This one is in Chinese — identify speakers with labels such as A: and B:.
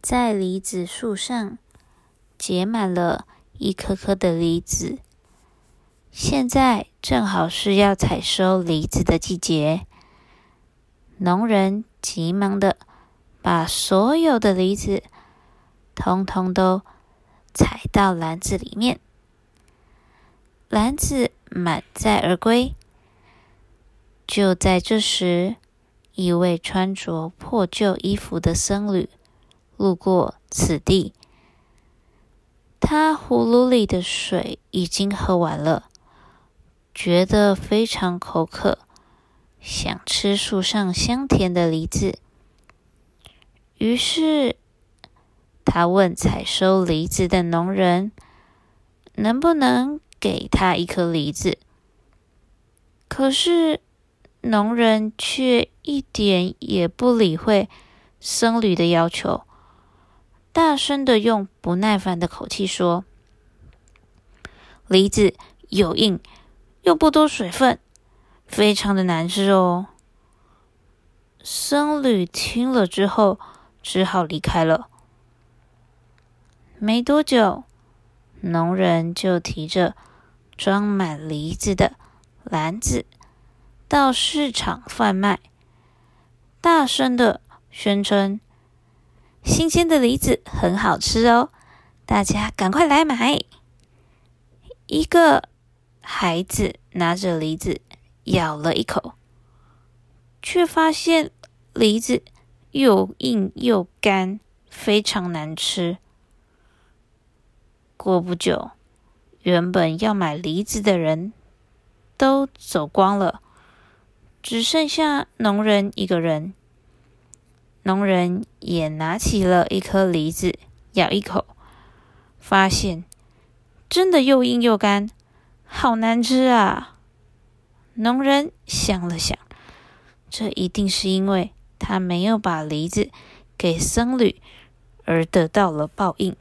A: 在梨子树上结满了一颗颗的梨子。现在正好是要采收梨子的季节，农人急忙的把所有的梨子通通都采到篮子里面，篮子满载而归。就在这时，一位穿着破旧衣服的僧侣路过此地，他葫芦里的水已经喝完了。觉得非常口渴，想吃树上香甜的梨子，于是他问采收梨子的农人，能不能给他一颗梨子？可是农人却一点也不理会僧侣的要求，大声的用不耐烦的口气说：“梨子有硬。”又不多水分，非常的难吃哦。僧侣听了之后，只好离开了。没多久，农人就提着装满梨子的篮子到市场贩卖，大声的宣称：“新鲜的梨子很好吃哦，大家赶快来买一个。”孩子拿着梨子咬了一口，却发现梨子又硬又干，非常难吃。过不久，原本要买梨子的人都走光了，只剩下农人一个人。农人也拿起了一颗梨子，咬一口，发现真的又硬又干。好难吃啊！农人想了想，这一定是因为他没有把梨子给僧侣，而得到了报应。